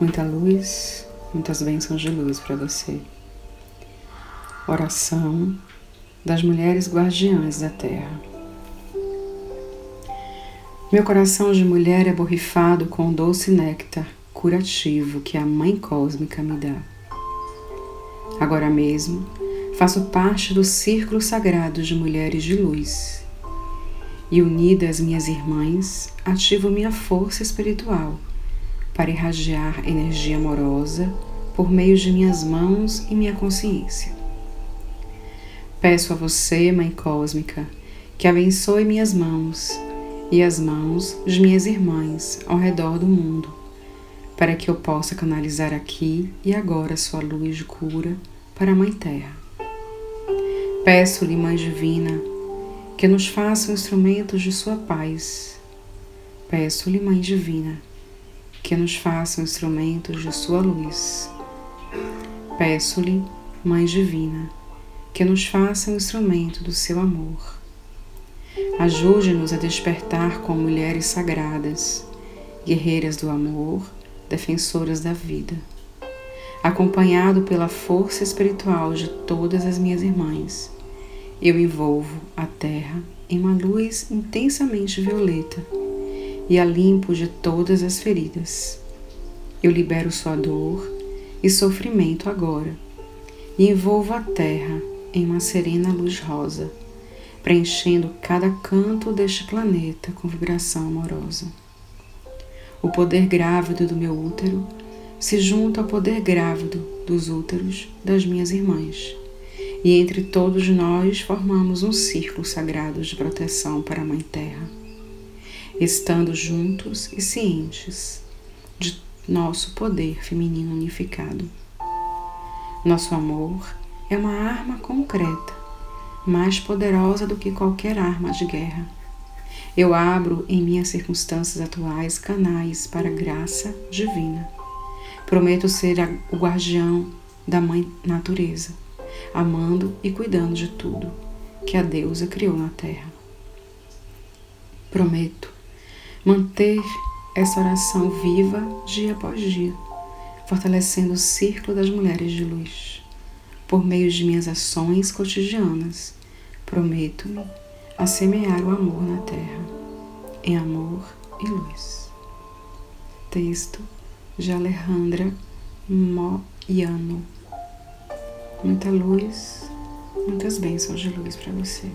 Muita luz, muitas bênçãos de luz para você. Oração das mulheres guardiãs da terra. Meu coração de mulher é borrifado com o doce néctar curativo que a Mãe Cósmica me dá. Agora mesmo, faço parte do círculo sagrado de mulheres de luz. E unida às minhas irmãs, ativo minha força espiritual para irradiar energia amorosa por meio de minhas mãos e minha consciência. Peço a você, Mãe Cósmica, que abençoe minhas mãos e as mãos de minhas irmãs ao redor do mundo, para que eu possa canalizar aqui e agora sua luz de cura para a Mãe Terra. Peço-lhe, Mãe Divina, que nos faça instrumentos de sua paz. Peço-lhe, Mãe Divina, que nos faça instrumentos de sua luz. Peço-lhe, Mãe Divina, que nos faça um instrumento do seu amor. Ajude-nos a despertar como mulheres sagradas, guerreiras do amor, defensoras da vida. Acompanhado pela força espiritual de todas as minhas irmãs, eu envolvo a Terra em uma luz intensamente violeta e a limpo de todas as feridas. Eu libero sua dor e sofrimento agora e envolvo a Terra em uma serena luz rosa, preenchendo cada canto deste planeta com vibração amorosa. O poder grávido do meu útero se junta ao poder grávido dos úteros das minhas irmãs, e entre todos nós formamos um círculo sagrado de proteção para a Mãe Terra estando juntos e cientes de nosso poder feminino unificado. Nosso amor é uma arma concreta, mais poderosa do que qualquer arma de guerra. Eu abro em minhas circunstâncias atuais canais para graça divina. Prometo ser o guardião da Mãe Natureza, amando e cuidando de tudo que a deusa criou na Terra. Prometo manter essa oração viva dia após dia, fortalecendo o círculo das mulheres de luz. Por meio de minhas ações cotidianas, prometo-me a semear o amor na terra, em amor e luz. Texto de Alejandra Moiano. Muita luz, muitas bênçãos de luz para você.